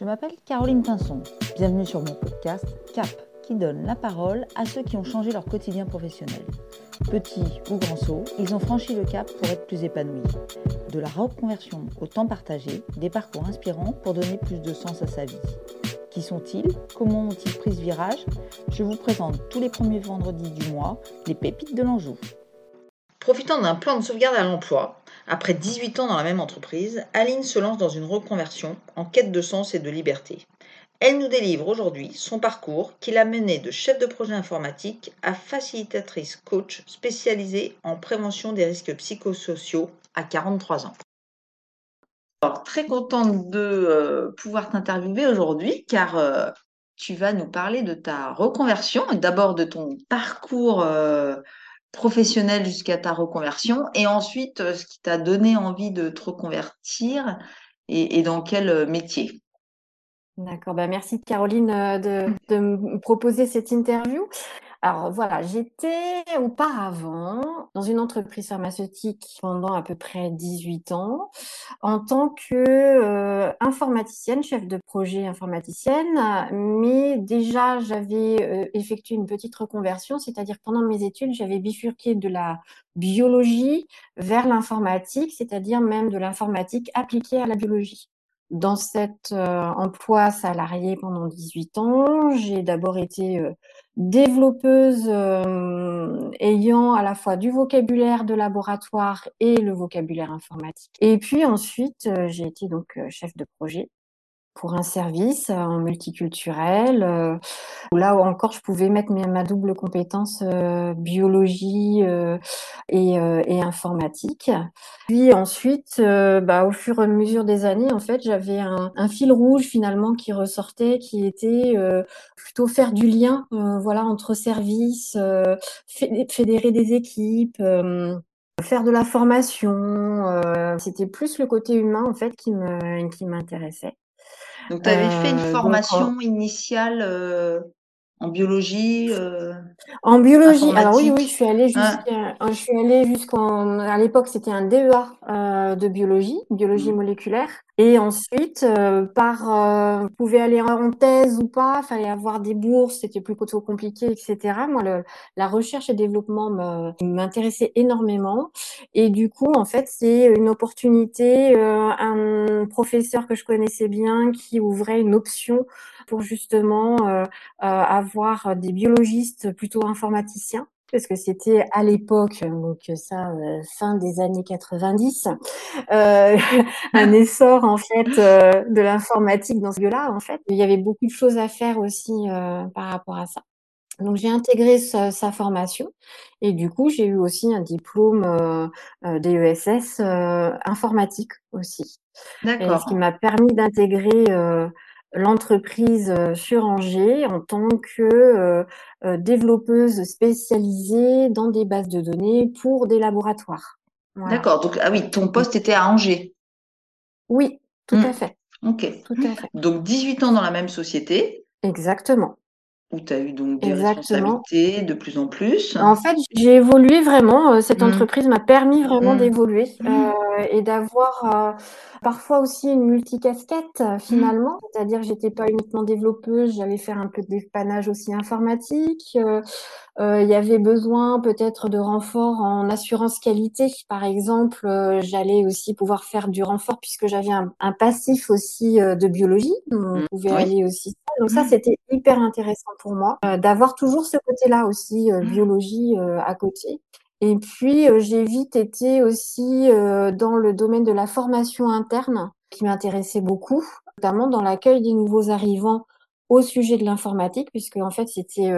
Je m'appelle Caroline Pinson. Bienvenue sur mon podcast CAP, qui donne la parole à ceux qui ont changé leur quotidien professionnel. Petits ou grands sauts, ils ont franchi le cap pour être plus épanouis. De la reconversion au temps partagé, des parcours inspirants pour donner plus de sens à sa vie. Qui sont-ils? Comment ont-ils pris ce virage? Je vous présente tous les premiers vendredis du mois les pépites de l'Anjou. Profitant d'un plan de sauvegarde à l'emploi, après 18 ans dans la même entreprise, Aline se lance dans une reconversion en quête de sens et de liberté. Elle nous délivre aujourd'hui son parcours qui l'a menée de chef de projet informatique à facilitatrice coach spécialisée en prévention des risques psychosociaux à 43 ans. Alors, très contente de euh, pouvoir t'interviewer aujourd'hui car euh, tu vas nous parler de ta reconversion, d'abord de ton parcours euh, professionnel jusqu'à ta reconversion et ensuite euh, ce qui t'a donné envie de te reconvertir et, dans quel euh, métier? D'accord, bah merci Caroline euh, de, de me proposer cette interview. Alors voilà, j'étais auparavant dans une entreprise pharmaceutique pendant à peu près 18 ans en tant que euh, informaticienne, chef de projet informaticienne, mais déjà j'avais euh, effectué une petite reconversion, c'est-à-dire pendant mes études, j'avais bifurqué de la biologie vers l'informatique, c'est-à-dire même de l'informatique appliquée à la biologie. Dans cet euh, emploi salarié pendant 18 ans, j'ai d'abord été euh, développeuse euh, ayant à la fois du vocabulaire de laboratoire et le vocabulaire informatique. Et puis ensuite, j'ai été donc chef de projet pour un service euh, en multiculturel. Euh, là encore, je pouvais mettre ma double compétence euh, biologie et, informatique. Puis ensuite, bah, au fur et à mesure des années, en fait, j'avais un, un, fil rouge finalement qui ressortait, qui était plutôt faire du lien, voilà, entre services, fédérer des équipes faire de la formation. C'était plus le côté humain en fait qui me qui m'intéressait. Donc, tu avais fait une formation initiale en biologie En biologie, alors oui, oui, je suis allée jusqu'à, je suis allée jusqu'en, à l'époque, c'était un DEA de biologie, biologie mmh. moléculaire. Et ensuite, euh, par, euh, vous pouvez aller en thèse ou pas, fallait avoir des bourses, c'était plus plutôt compliqué, etc. Moi, le, la recherche et développement m'intéressait énormément. Et du coup, en fait, c'est une opportunité, euh, un professeur que je connaissais bien qui ouvrait une option pour justement euh, euh, avoir des biologistes plutôt informaticiens parce que c'était à l'époque, donc ça, euh, fin des années 90, euh, un essor en fait euh, de l'informatique dans ce lieu-là. En fait, il y avait beaucoup de choses à faire aussi par rapport à ça. Donc j'ai intégré sa, sa, formation et du coup j'ai eu aussi un diplôme DESS informatique aussi. D'accord. Ce qui m'a permis d'intégrer l'entreprise euh, sur Angers en tant que euh, euh, développeuse spécialisée dans des bases de données pour des laboratoires. D'accord. Donc, ah oui, ton poste était à Angers. Oui, tout à mmh. fait. Ok. Tout à fait. Donc, 18 ans dans la même société. Exactement où tu as eu donc des responsabilités de plus en plus. En fait, j'ai évolué vraiment. Cette mmh. entreprise m'a permis vraiment mmh. d'évoluer euh, et d'avoir euh, parfois aussi une multicasquette euh, finalement. C'est-à-dire que j'étais pas uniquement développeuse, j'allais faire un peu de dépannage aussi informatique. il y avait besoin peut-être de renfort en assurance qualité. Par exemple, j'allais aussi pouvoir faire du renfort puisque j'avais un, un, passif aussi de biologie. On mmh. pouvait aller aussi donc ça, mmh. c'était hyper intéressant pour moi euh, d'avoir toujours ce côté-là aussi, euh, mmh. biologie euh, à côté. Et puis, j'ai vite été aussi dans le domaine de la formation interne qui m'intéressait beaucoup, notamment dans l'accueil des nouveaux arrivants au sujet de l'informatique, puisque en fait c'était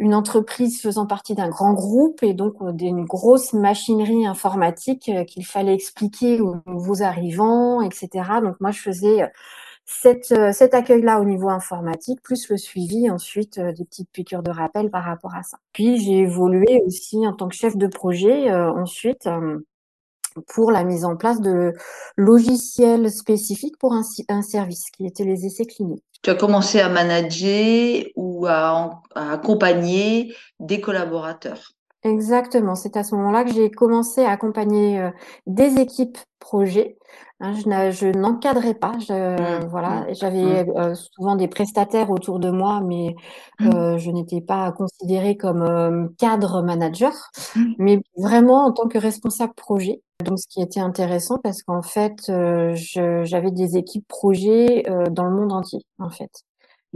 une entreprise faisant partie d'un grand groupe et donc d'une grosse machinerie informatique qu'il fallait expliquer aux nouveaux arrivants, etc. Donc moi je faisais cette, euh, cet accueil-là au niveau informatique, plus le suivi ensuite euh, des petites piqûres de rappel par rapport à ça. Puis j'ai évolué aussi en tant que chef de projet euh, ensuite pour la mise en place de logiciels spécifiques pour un, un, service qui était les essais cliniques. Tu as commencé à manager ou à accompagner des collaborateurs. Exactement, c'est à ce moment-là que j'ai commencé à accompagner, heu, des équipes projets. Hein, je n'encadrais pas, je Mmh, voilà, mmh, j'avais, mmh. heu, souvent des prestataires autour de moi, mais Mmh. heu, je n'étais pas considérée comme, hem, cadre manager, mais vraiment en tant que responsable projet. Donc ce qui était intéressant parce qu'en fait, je j'avais des équipes projets, heu, dans le monde entier, en fait.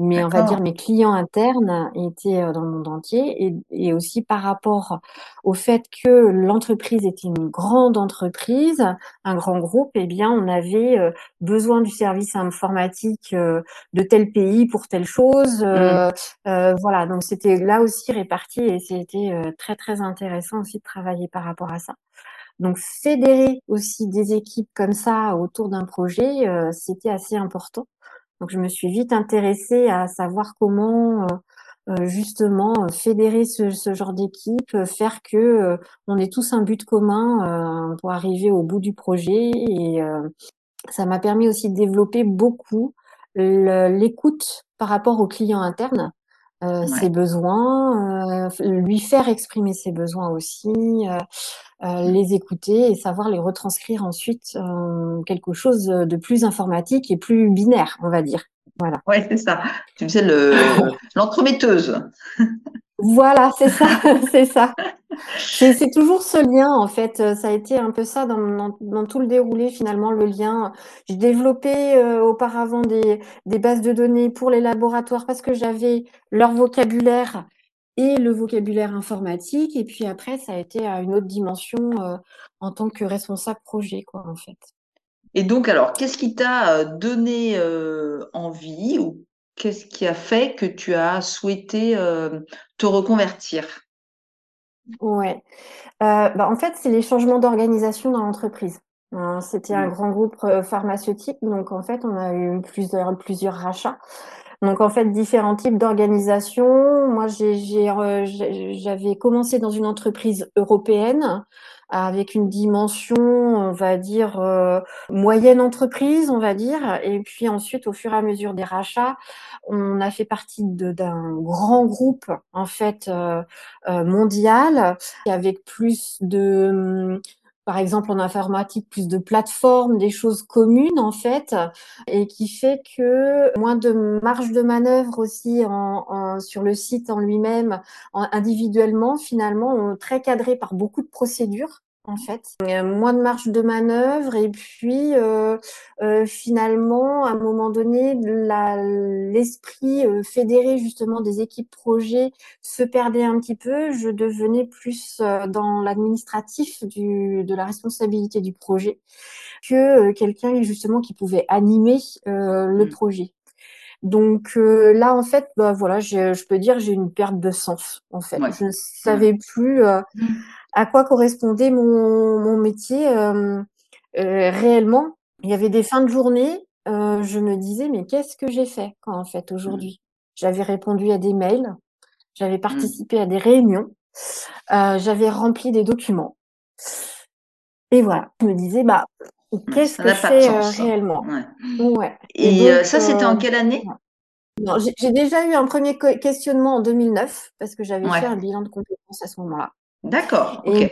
Mais on va dire mes clients internes étaient, heu, dans le monde entier et et aussi par rapport au fait que l'entreprise était une grande entreprise, un grand groupe et bien on avait, heu, besoin du service informatique, heu, de tel pays pour telle chose, Mmh. heu, voilà donc c'était là aussi réparti et c'était, très, très intéressant aussi de travailler par rapport à ça. Donc fédérer aussi des équipes comme ça autour d'un projet, heu, c'était assez important. Donc je me suis vite intéressée à savoir comment, heu heu, justement, heu, fédérer ce ce genre d'équipe, heu, faire que, heu, on ait tous un but commun, heu, pour arriver au bout du projet. Et ça m'a permis aussi de développer beaucoup l'écoute par rapport aux clients internes, heu, ses besoins, lui faire exprimer ses besoins aussi, les écouter et savoir les retranscrire ensuite en quelque chose, de plus informatique et plus binaire, on va dire. Voilà. Ouais, c'est ça. Tu faisais le l'entremetteuse. Voilà, c'est ça, c'est ça. C'est c'est toujours ce lien en fait, ça a été un peu ça dans dans dans tout le déroulé finalement, le lien. Je développais, heu, auparavant des des bases de données pour les laboratoires parce que j'avais leur vocabulaire et le vocabulaire informatique et puis après ça a été à une autre dimension, heu, en tant que responsable projet quoi, en fait. Et donc alors, qu'est-ce qui t'a, heu, donné, heu, envie ou qu'est-ce qui a fait que tu as souhaité, te reconvertir? Ouais, bah, en fait, c'est les changements d'organisation dans l'entreprise. Heu, c'était un Mmh. grand groupe, pharmaceutique, donc en fait, on a eu plusieurs plusieurs rachats. Donc en fait, différents types d'organisations. Moi, j'ai j'avais commencé dans une entreprise européenne avec une dimension, on va dire, heu, moyenne entreprise, on va dire et puis ensuite, au fur et à mesure des rachats, on a fait partie d'un grand groupe, en fait, heu heu, mondial avec plus de, par exemple, en informatique, plus de plateformes, des choses communes, en fait et qui fait que moins de marge de manœuvre aussi sur le site en lui-même, en individuellement, finalement, très cadré par beaucoup de procédures, en fait. Et moins de marge de manœuvre et puis, heu heu, finalement, à un moment donné, l'esprit, fédéré justement des équipes projets se perdait un petit peu. Je devenais plus, dans l'administratif de la responsabilité du projet que, quelqu'un justement qui pouvait animer, le Mmh. projet. Donc heu, là, en fait, bah, voilà, je peux dire j'ai une perte de sens, en fait. Ouais. Je ne savais plus, heu, Mmh. à quoi correspondait mon mon métier, hem, heu, réellement. Il y avait des fins de journée, heu, je me disais: «Mais qu'est-ce que j'ai fait, quoi, en fait, Mmh. aujourd'hui?» J'avais répondu à des mails, j'avais Mmh. participé à des réunions, heu, j'avais rempli des documents et voilà. Je me disais: «Bah, Qu'est-ce que heu, sens. réellement?» Ouais. Ouais et donc ça, c'était en quelle année? j'ai déjà eu un 1er que questionnement en 2009 parce que j'avais fait un bilan de compétences à ce moment-là D'accord, et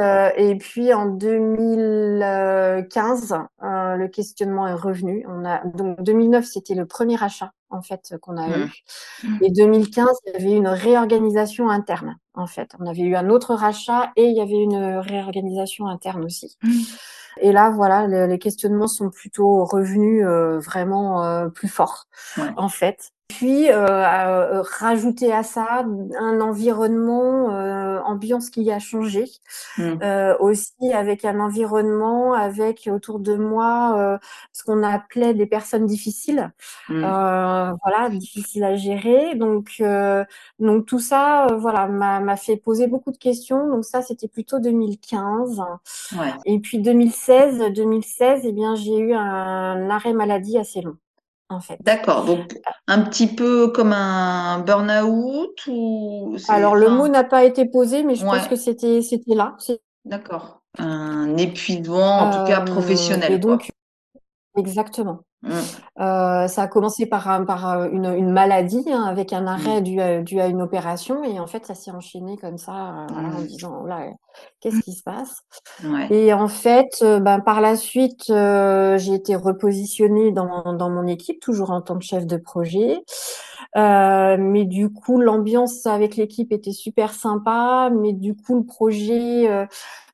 heu et puis en 2015, heu, le questionnement est revenu. On a donc 2009, c'était le 1er achat, en fait, qu'on a Mmh. eu et 2015, il y avait eu une réorganisation interne, en fait. On avait eu un autre rachat et il y avait une réorganisation interne aussi Mmh. Et là, voilà, le les questionnements sont plutôt revenus, heu, vraiment, heu, plus forts, Ouais. en fait. Puis, heu, à, heu, rajouter à ça un environnement, heu, ambiance qui a changé, Mmh. aussi avec un environnement avec autour de moi, ce qu'on appelait des personnes difficiles, Mmh. voilà, difficiles à gérer donc donc tout ça, voilà, m'a fait poser beaucoup de questions donc ça, c'était plutôt 2015 Ouais. et puis 2016-2016 et bien, j'ai eu un arrêt maladie assez long, en fait. D'accord, donc un petit peu comme un burn-out ou Alors le mot n'a pas été posé, mais je pense que c'était c'était là, d'accord. Un épuisement, en tout cas et professionnel, donc. Exactement. Mmh. Euh, ça a commencé par, par une, une, maladie, hein, avec un arrêt mmh. dû, à, dû, à, une opération, et en fait, ça s'est enchaîné comme ça, euh, voilà, en mmh. disant, là, qu'est-ce qui se passe? Ouais. Et en fait, euh, ben, par la suite, j'ai été repositionnée dans, dans, mon équipe, toujours en tant que chef de projet. Mais du coup, l'ambiance avec l'équipe était super sympa, mais du coup, le projet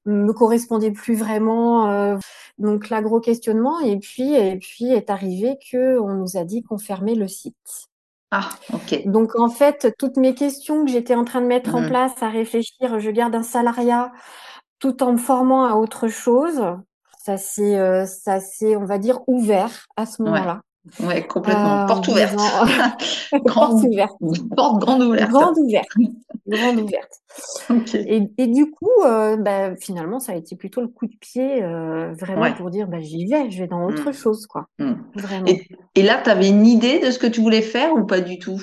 me correspondait plus vraiment. Euh, donc là, gros questionnement. Et puis, et puis est arrivé que on nous a dit qu'on fermait le site. Ah, ok. Donc en fait, toutes mes questions que j'étais en train de mettre en mmh. place, à réfléchir, je garde un salariat tout en me formant à autre chose. Ça s'est, euh, ça s'est, on va dire, ouvert à ce moment-là. Ouais, complètement. Euh, porte ouverte. porte ouverte. Porte grande ouverte. Grande ouverte. grande ouverte. Et, et, du coup, euh, bah, finalement, ça a été plutôt le coup de pied, euh, vraiment pour dire, bah, j'y vais, je vais dans autre mmh. chose, quoi. Mmh. Vraiment. Et, et là, tu avais une idée de ce que tu voulais faire ou pas du tout?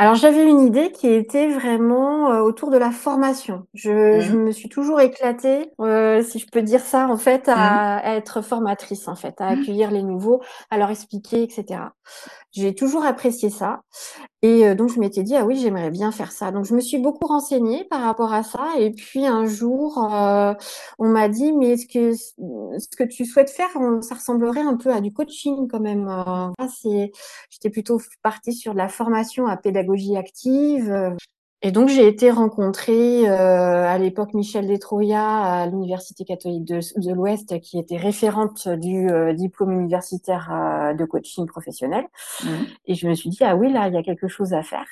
Alors j'avais une idée qui était vraiment euh, autour de la formation. Je, je, mmh. me suis toujours éclatée, euh, si je peux dire ça, en fait, à, à, être formatrice, en fait, à accueillir les nouveaux, à leur expliquer, etc. J'ai toujours apprécié ça. Et euh, donc, je m'étais dit, ah oui, j'aimerais bien faire ça. Donc, je me suis beaucoup renseignée par rapport à ça. Et puis, un jour, euh, on m'a dit, mais est-ce que ce que tu souhaites faire, ça ressemblerait un peu à du coaching quand même. Euh, J'étais plutôt partie sur de la formation à pédagogie active. Et donc j'ai été rencontrer euh, à l'époque Michel Détroya à l'Université catholique de, de l'Ouest, qui était référente du euh, diplôme universitaire euh, de coaching professionnel. Mmh. Et je me suis dit ah oui là il y a quelque chose à faire.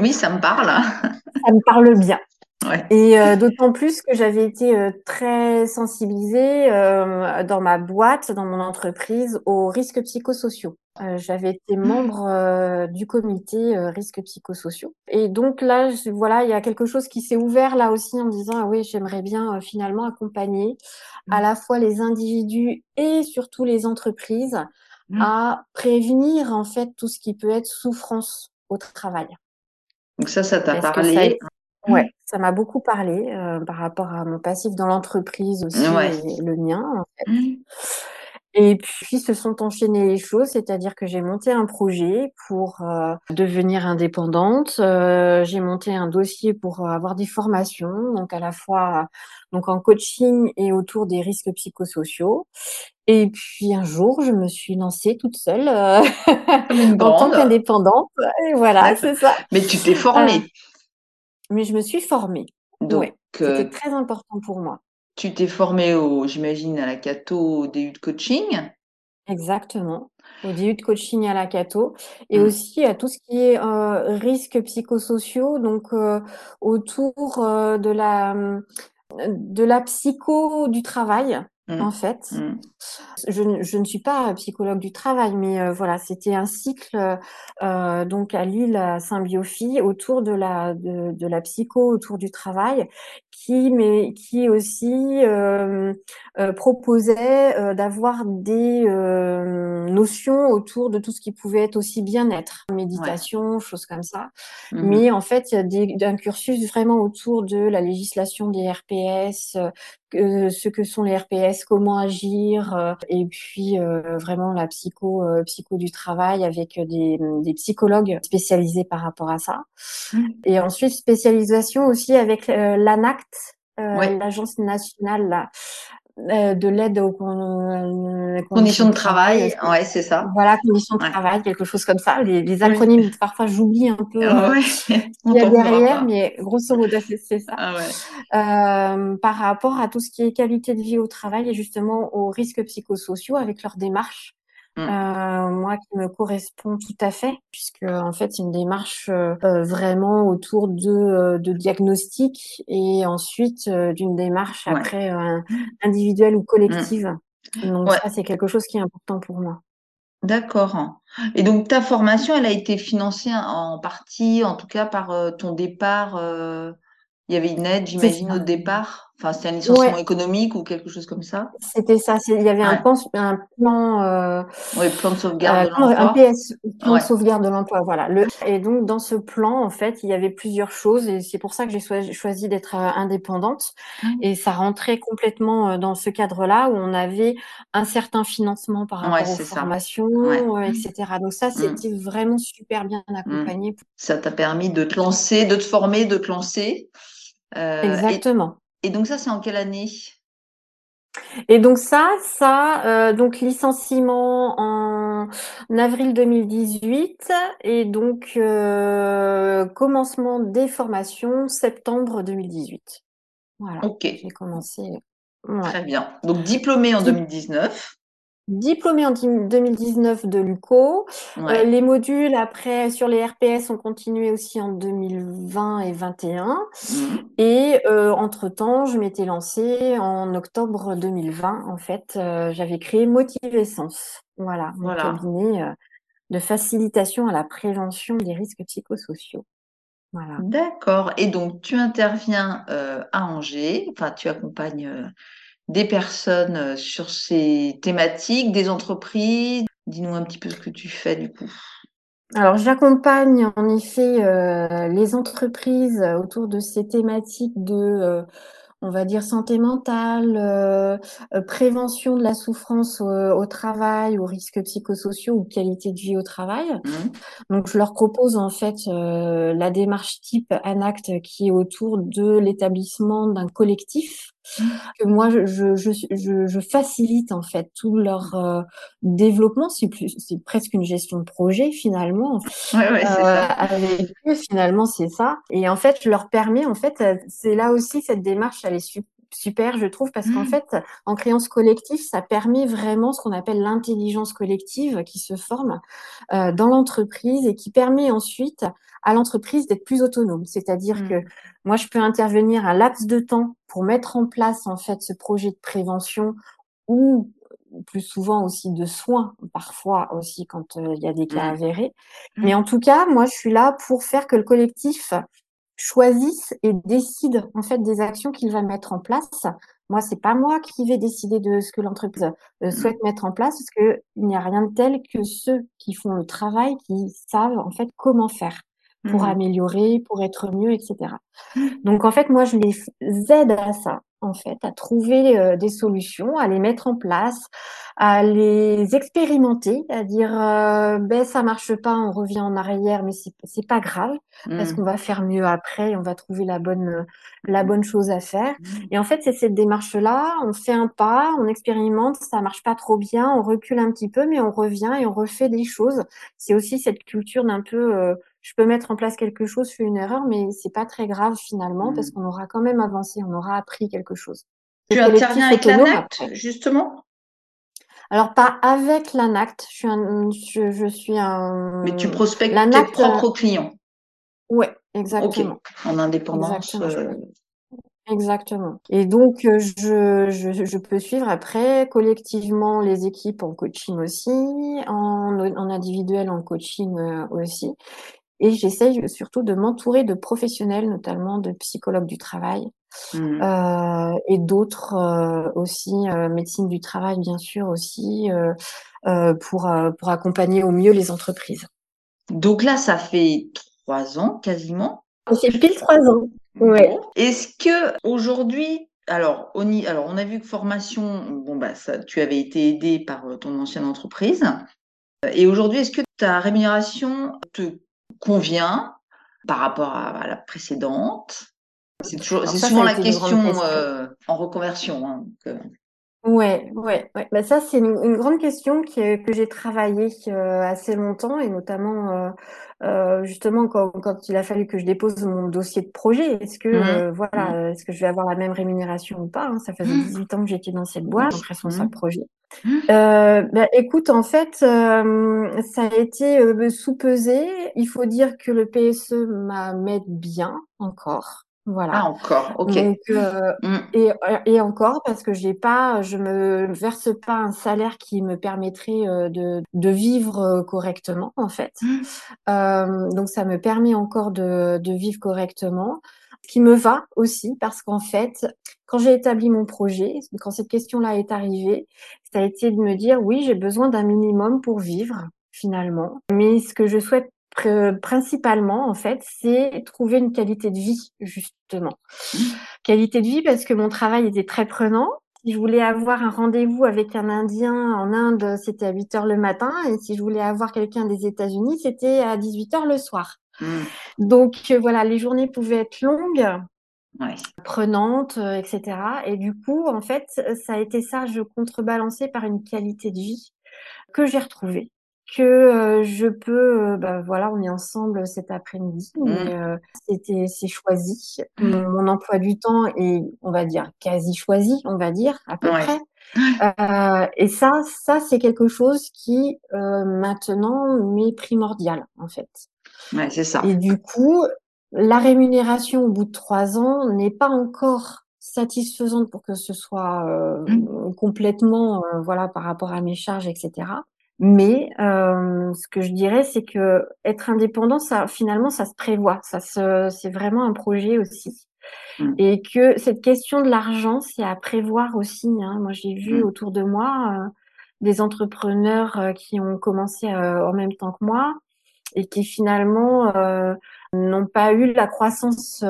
oui ça me parle. ça me parle bien. Ouais. Et euh, d'autant plus que j'avais été euh, très sensibilisée euh, dans ma boîte, dans mon entreprise, aux risques psychosociaux. j'avais été mmh. membre du comité risques psychosociaux. Et donc là, je, voilà, il y a quelque chose qui s'est ouvert là aussi en me disant ah oui, j'aimerais bien finalement accompagner à mmh. la fois les individus et surtout les entreprises mmh. à prévenir en fait tout ce qui peut être souffrance au travail. Donc ça, ça t'a parlé. Ouais, ça m'a beaucoup parlé euh, par rapport à mon passif dans l'entreprise aussi et le mien en fait. Mmh. Et puis se sont enchaînées les choses, c'est-à-dire que j'ai monté un projet pour euh, devenir indépendante. Euh, j'ai monté un dossier pour avoir des formations, donc à la fois donc en coaching et autour des risques psychosociaux. Et puis un jour, je me suis lancée toute seule en tant qu'indépendante. Et voilà, c'est ça. Mais tu t'es formée mais je me suis formée. Donc, euh, c'était très important pour moi. Tu t'es formée, au, j'imagine, à la Cato, au DU de coaching? Exactement, au DU de coaching à la Cato, et mmh. aussi à tout ce qui est euh, risques psychosociaux, donc euh, autour de la de la psycho du travail, Mmh. en fait. Mmh. Je, je, ne suis pas psychologue du travail, mais euh, voilà, c'était un cycle euh, donc à Lille, à Saint-Biophie, autour de la de, de, la psycho, autour du travail, qui mais qui aussi euh, euh proposait d'avoir des notions autour de tout ce qui pouvait être aussi bien-être, méditation, ouais. choses comme ça. Mmh. Mais en fait, il y a un cursus vraiment autour de la législation des RPS, ce que sont les RPS, comment agir, euh, et puis euh, vraiment la psycho, euh, psycho du travail avec des, des, psychologues spécialisés par rapport à ça. Mmh. Et ensuite spécialisation aussi avec l'ANACT, ouais. l'agence nationale là, euh, de l'aide aux conditions, conditions de travail. ouais, c'est ça. Voilà, conditions de ouais. travail, quelque chose comme ça. Les, les acronymes, oui. parfois, j'oublie un peu euh, ouais. il y a derrière, mais grosso modo, c'est ça. Ah euh, par rapport à tout ce qui est qualité de vie au travail et justement aux risques psychosociaux avec leur démarche Mmh. Euh, moi qui me correspond tout à fait, puisque en fait c'est une démarche euh, vraiment autour de, euh, de diagnostic et ensuite euh, d'une démarche ouais. après euh, individuelle ou mmh. collective. Mmh. Donc ouais. ça c'est quelque chose qui est important pour moi. D'accord. Et donc ta formation, elle a été financée en partie, en tout cas par ton départ. Il y avait une aide, j'imagine, au départ? Enfin, c'était un licenciement économique ou quelque chose comme ça? C'était ça. Il y avait un plan, un plan, euh, oui, plan de sauvegarde de l'emploi. Un PS, plan de sauvegarde de l'emploi, voilà. Le, et donc, dans ce plan, en fait, il y avait plusieurs choses et c'est pour ça que j'ai choisi d'être euh, indépendante. Mmh. Et ça rentrait complètement euh, dans ce cadre-là où on avait un certain financement par rapport aux formations, euh, etc. Donc ça, mmh. c'était vraiment super bien mmh. accompagné. Ça t'a permis de te lancer, de te former, de te lancer. Exactement. Et donc ça, c'est en quelle année? Et donc ça, ça, euh, donc licenciement en avril 2018 et donc euh, commencement des formations septembre 2018. Voilà. Ok. J'ai commencé. Très bien. Donc diplômé en 2019 diplômée en 2019 de l'UCO. Euh, les modules après sur les RPS ont continué aussi en 2020 et 2021. Et mmh. euh, entre-temps, je m'étais lancée en octobre 2020. En fait, euh, j'avais créé Motivessence. Voilà, mon cabinet de facilitation à la prévention des risques psychosociaux. Voilà. D'accord. Et donc, tu interviens à Angers, enfin, tu accompagnes des personnes euh, sur ces thématiques, des entreprises Dis-nous un petit peu ce que tu fais du coup. Alors, j'accompagne en effet euh, les entreprises autour de ces thématiques de, euh, on va dire, santé mentale, prévention de la souffrance au, travail, aux risques psychosociaux ou qualité de vie au travail. Mmh. Donc, je leur propose en fait la démarche type ANACT qui est autour de l'établissement d'un collectif que moi je, je, je, je, facilite en fait tout leur euh, développement. C'est plus, c'est presque une gestion de projet finalement. Ouais, ouais, euh, avec eux, finalement, c'est ça. Et en fait, je leur permets, en fait, euh, c'est là aussi cette démarche, elle est super, je trouve, parce qu'en mmh. fait, en créant ce collectif, ça permet vraiment ce qu'on appelle l'intelligence collective qui se forme euh, dans l'entreprise et qui permet ensuite à l'entreprise d'être plus autonome. C'est-à-dire mmh. que moi, je peux intervenir un laps de temps pour mettre en place en fait ce projet de prévention ou plus souvent aussi de soins, parfois aussi quand euh, il y a des cas mmh. avérés. Mais en tout cas, moi, je suis là pour faire que le collectif choisisse et décide en fait des actions qu'il va mettre en place. Moi, c'est pas moi qui vais décider de ce que l'entreprise euh, mmh. souhaite mettre en place, parce que il n'y a rien de tel que ceux qui font le travail, qui savent en fait comment faire pour mmh. améliorer, pour être mieux, etc. Mmh. Donc en fait, moi, je les aide à ça en fait, à trouver euh, des solutions, à les mettre en place, à les expérimenter, à dire euh, ben ça marche pas, on revient en arrière, mais c'est pas grave parce mmh. qu'on va faire mieux après, on va trouver la bonne la bonne chose à faire. Mmh. Et en fait, c'est cette démarche là, on fait un pas, on expérimente, ça marche pas trop bien, on recule un petit peu, mais on revient et on refait des choses. C'est aussi cette culture d'un peu euh, je peux mettre en place quelque chose, je fais une erreur, mais c'est pas très grave finalement parce mmh. qu'on aura quand même avancé, on aura appris quelque chose. Tu interviens avec l'ANACT, justement? Alors pas avec l'ANACT, je suis un, je, suis un. Mais tu prospectes tes propres clients. Ouais, exactement. En indépendance. Euh, exactement. Et donc euh, je, je, je, peux suivre après collectivement les équipes en coaching aussi, en, en individuel en coaching euh, aussi. Et j'essaye surtout de m'entourer de professionnels, notamment de psychologues du travail mmh. euh, et d'autres euh, aussi, euh, médecine du travail bien sûr aussi, pour, pour accompagner au mieux les entreprises. Donc là, ça fait trois ans quasiment? C'est pile trois ans. Ouais. Est-ce que aujourd'hui, alors on, alors on a vu que formation, bon bah ça, tu avais été aidé par ton ancienne entreprise. Et aujourd'hui, est-ce que ta rémunération te convient par rapport à, la précédente C'est toujours, c'est souvent la question, euh, en reconversion. Hein, euh. Ouais, ouais, ouais. Bah ça c'est une, grande question qui, que j'ai travaillé euh, assez longtemps et notamment justement quand, quand, il a fallu que je dépose mon dossier de projet. Est-ce que mmh. voilà, mmh. est-ce que je vais avoir la même rémunération ou pas hein? Ça faisait 18 mmh. ans que j'étais dans cette boîte, donc responsable projet. Euh, bah, écoute, en fait, euh, ça a été euh, sous-pesé. Il faut dire que le PSE m'aide bien encore. Voilà. Ah, encore, ok. Euh, mmh. et, et, encore, parce que j'ai pas, je me verse pas un salaire qui me permettrait de, de vivre correctement, en fait. Mmh. donc, ça me permet encore de, de vivre correctement. Ce qui me va aussi parce qu'en fait, quand j'ai établi mon projet, quand cette question-là est arrivée, ça a été de me dire oui, j'ai besoin d'un minimum pour vivre finalement. Mais ce que je souhaite principalement, en fait, c'est trouver une qualité de vie, justement. Mmh. Qualité de vie parce que mon travail était très prenant. Si je voulais avoir un rendez-vous avec un Indien en Inde, c'était à 8 heures le matin. Et si je voulais avoir quelqu'un des États-Unis, c'était à 18 heures le soir. Mmh. Donc, euh, voilà, les journées pouvaient être longues. prenantes, euh, etc. Et du coup, en fait, ça a été ça, je contrebalançais par une qualité de vie que j'ai retrouvée que euh, je peux, euh, bah, voilà, on est ensemble cet après-midi, mmh. euh, c'était, c'est choisi. Mon, emploi du temps est, on va dire, quasi choisi, on va dire, à peu près. et ça, ça, c'est quelque chose qui, maintenant, m'est primordial, en fait. Ouais, c'est ça. Et du coup, la rémunération au bout de trois ans n'est pas encore satisfaisante pour que ce soit mmh. complètement, voilà, par rapport à mes charges, etc. Mais euh, ce que je dirais, c'est que être indépendant, ça finalement, ça se prévoit. Ça se, c'est vraiment un projet aussi. Mmh. Et que cette question de l'argent, c'est à prévoir aussi. Hein. Moi, j'ai vu mmh. autour de moi euh, des entrepreneurs euh, qui ont commencé euh, en même temps que moi et qui finalement euh, n'ont pas eu la croissance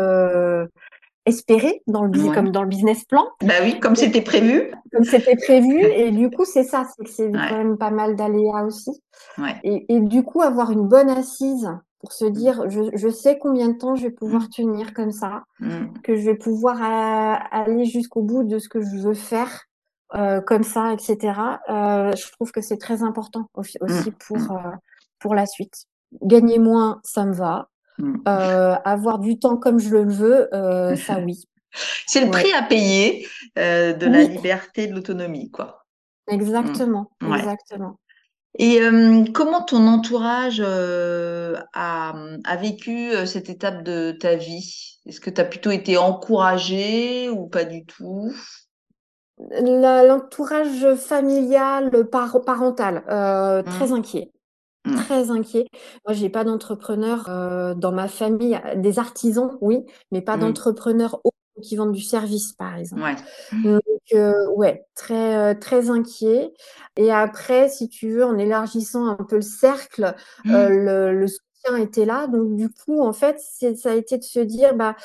espéré dans le comme dans le business plan. Bah oui, comme c'était prévu. Comme c'était prévu. Et du coup, c'est ça, c'est que c'est quand même pas mal d'aléas aussi. Ouais. Et, et, du coup, avoir une bonne assise pour se dire, je, je sais combien de temps je vais pouvoir mm. tenir comme ça, mm. que je vais pouvoir euh, aller jusqu'au bout de ce que je veux faire. Euh, comme ça, etc. Euh, je trouve que c'est très important aussi, mm. pour euh, pour la suite. Gagner moins, ça me va. Mm. Euh, avoir du temps comme je le veux, euh, ça oui. C'est le prix à payer euh, de la liberté, de l'autonomie, quoi. Exactement, mm. exactement. Et comment ton entourage a, a, vécu cette étape de ta vie? Est-ce que tu as plutôt été encouragée ou pas du tout? L'entourage familial, parental, très mmh. inquiet. Mmh. Très inquiet. Moi, j'ai pas d'entrepreneurs euh, dans ma famille, des artisans, oui, mais pas mmh. d'entrepreneurs qui vendent du service, par exemple. Ouais. Donc, euh, ouais, très euh, très inquiet. Et après, si tu veux, en élargissant un peu le cercle, mmh. le, le soutien était là. Donc, du coup, en fait, ça a été de se dire, bah,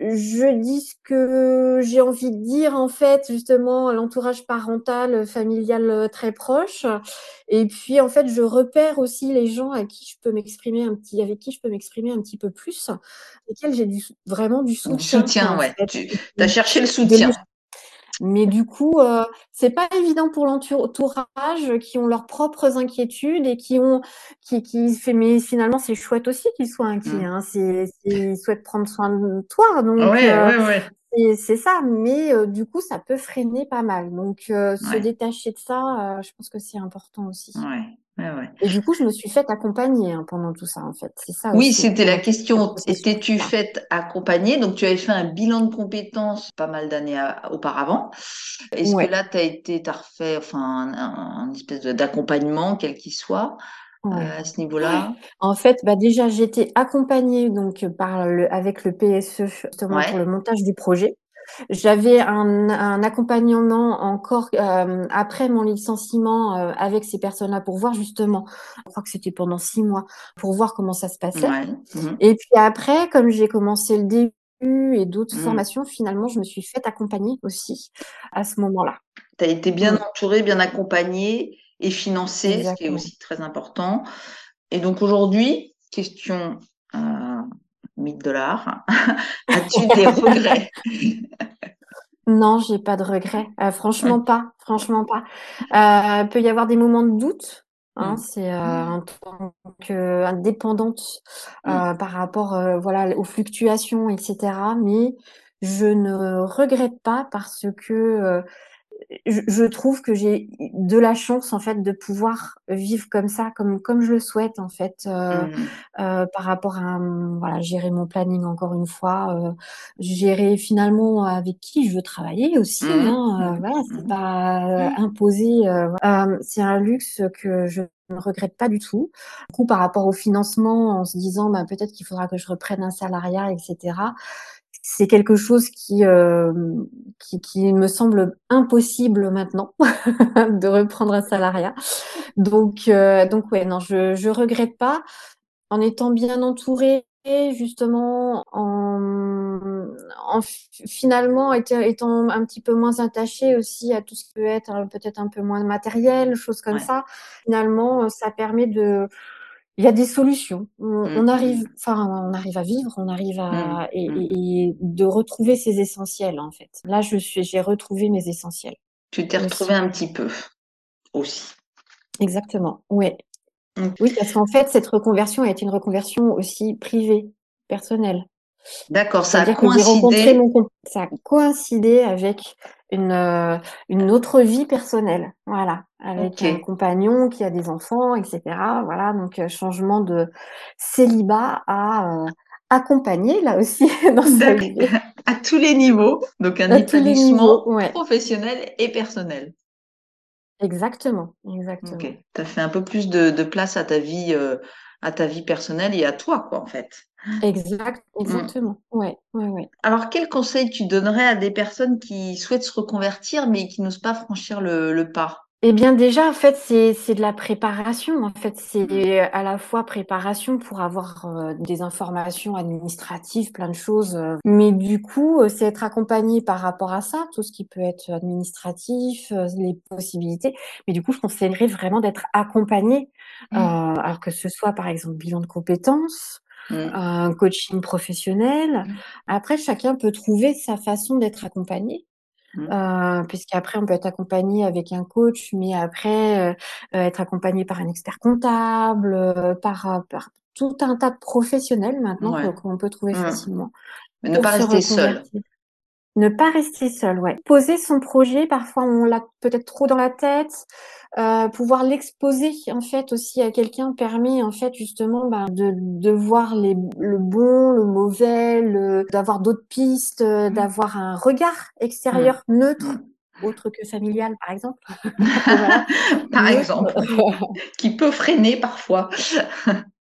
je dis ce que j'ai envie de dire en fait justement l'entourage parental familial euh, très proche et puis en fait je repère aussi les gens à qui je peux m'exprimer un petit avec qui je peux m'exprimer un petit peu plus lesquels j'ai du, vraiment du soutien. Du soutien ouais. Tu as cherché le soutien. Mais du coup, euh, c'est pas évident pour l'entourage qui ont leurs propres inquiétudes et qui ont, qui, qui fait, mais finalement, c'est chouette aussi qu'ils soient inquiets. Mmh. Hein, c'est, ils souhaitent prendre soin de toi, donc. Ouais, euh, ouais, ouais. C'est ça, mais euh, du coup, ça peut freiner pas mal. Donc, euh, se détacher de ça, je pense que c'est important aussi. Ouais. Et du coup, je me suis faite accompagner hein, pendant tout ça, en fait. C'est ça. Oui, c'était la question. Étais-tu faite accompagner? Donc, tu avais fait un bilan de compétences pas mal d'années auparavant. Est-ce que là, tu as été, tu as refait enfin, un, espèce d'accompagnement, quel qu'il soit euh, à ce niveau-là? En fait, bah déjà, j'étais accompagnée donc par le, avec le PSE justement pour le montage du projet. J'avais un, un, accompagnement encore euh, après mon licenciement euh, avec ces personnes-là pour voir justement, je crois que c'était pendant six mois, pour voir comment ça se passait. Mmh. Et puis après, comme j'ai commencé le début et d'autres mmh. formations, finalement, je me suis fait accompagner aussi à ce moment-là. Tu as été bien mmh. entourée, bien accompagnée et financée, ce qui est aussi très important. Et donc aujourd'hui, question euh, 1000 dollars. As-tu des regrets? Non, j'ai pas de regrets. Euh, franchement pas. Franchement pas. Euh, peut y avoir des moments de doute. Hein, mm. C'est euh, en tant qu'indépendante mm. par rapport voilà aux fluctuations, etc. Mais je ne regrette pas parce que je, trouve que j'ai de la chance en fait de pouvoir vivre comme ça, comme comme je le souhaite en fait, euh, mmh. euh, par rapport à voilà gérer mon planning encore une fois, euh, gérer finalement avec qui je veux travailler aussi. Mmh. Hein, mmh. voilà, c'est pas imposé. c'est un luxe que je ne regrette pas du tout. Du coup, par rapport au financement, en se disant bah, peut-être qu'il faudra que je reprenne un salariat, etc c'est quelque chose qui, qui, qui me semble impossible maintenant de reprendre un salariat. Donc donc ouais non je je regrette pas en étant bien entourée justement en, en finalement étant, un petit peu moins attachée aussi à tout ce qui peut être euh, peut-être un peu moins matériel, choses comme ça. Finalement, euh, ça permet de il y a des solutions. On, mmh, arrive, mmh. enfin, on arrive à vivre, on arrive à mmh, et, de retrouver ses essentiels en fait. Là, je suis, j'ai retrouvé mes essentiels. Tu t'es retrouvé un petit peu aussi. Exactement. Oui. Mmh. Oui, parce qu'en fait, cette reconversion a été une reconversion aussi privée, personnelle. D'accord, ça a coïncidé. Mon... Ça a coïncidé avec une, euh, une autre vie personnelle, voilà, avec un compagnon qui a des enfants, etc. Voilà, donc euh, changement de célibat à euh, accompagner là aussi dans sa vie. À tous les niveaux, donc un établissement professionnel et personnel. Exactement, exactement. Ok, tu as fait un peu plus de, place à ta vie, euh, à ta vie personnelle et à toi, quoi, en fait. Exact, mmh. exactement. Ouais, ouais, ouais. Alors, quel conseil tu donnerais à des personnes qui souhaitent se reconvertir mais qui n'osent pas franchir le pas? Eh bien déjà, en fait, c'est c'est de la préparation. En fait, c'est à la fois préparation pour avoir euh, des informations administratives, plein de choses. Euh. Mais du coup, euh, c'est être accompagné par rapport à ça, tout ce qui peut être administratif, les possibilités. Mais du coup, je conseillerais vraiment d'être accompagné, mmh. alors que ce soit par exemple bilan de compétences, mmh. un coaching professionnel. Mmh. Après, chacun peut trouver sa façon d'être accompagné. Mmh. Euh, puisqu'après on peut être accompagné avec un coach, mais après, euh, euh, être accompagné par un expert comptable, par, par tout un tas de professionnels maintenant qu'on peut trouver mmh. facilement Mais ne pas rester seul. Ne pas rester seul, ouais. Poser son projet, parfois on l'a peut-être trop dans la tête. Euh, pouvoir l'exposer en fait aussi à quelqu'un permet en fait justement bah, de, de voir les, le bon, le mauvais, d'avoir d'autres pistes, euh, mmh. d'avoir un regard extérieur mmh. neutre, mmh. autre que familial par exemple. par exemple, qui peut freiner parfois.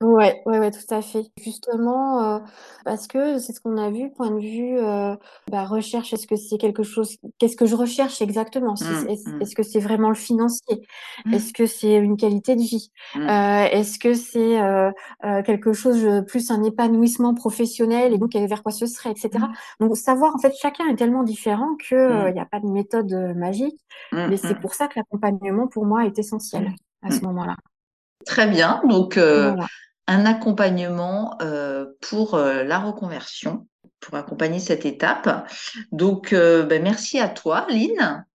Ouais, ouais, ouais, tout à fait. Justement, euh, parce que c'est ce qu'on a vu, point de vue euh, bah, recherche, est-ce que c'est quelque chose, qu'est-ce que je recherche exactement? Mmh, mmh. est-ce, que c'est vraiment le financier? Mmh. Est-ce que c'est une qualité de vie? Euh, est-ce que c'est quelque chose plus un épanouissement professionnel et donc vers quoi ce serait, etc. Donc savoir, en fait, chacun est tellement différent que il n'y a pas de méthode magique, mais c'est pour ça que l'accompagnement pour moi est essentiel à ce moment-là. Très bien. Donc, un accompagnement euh, pour euh, la reconversion, pour accompagner cette étape. Donc, euh, ben, merci à toi, Lynn.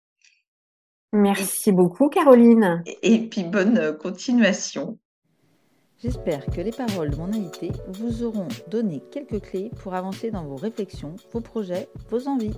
Merci beaucoup, Caroline. Et, puis, bonne continuation. J'espère que les paroles de mon invité vous auront donné quelques clés pour avancer dans vos réflexions, vos projets, vos envies.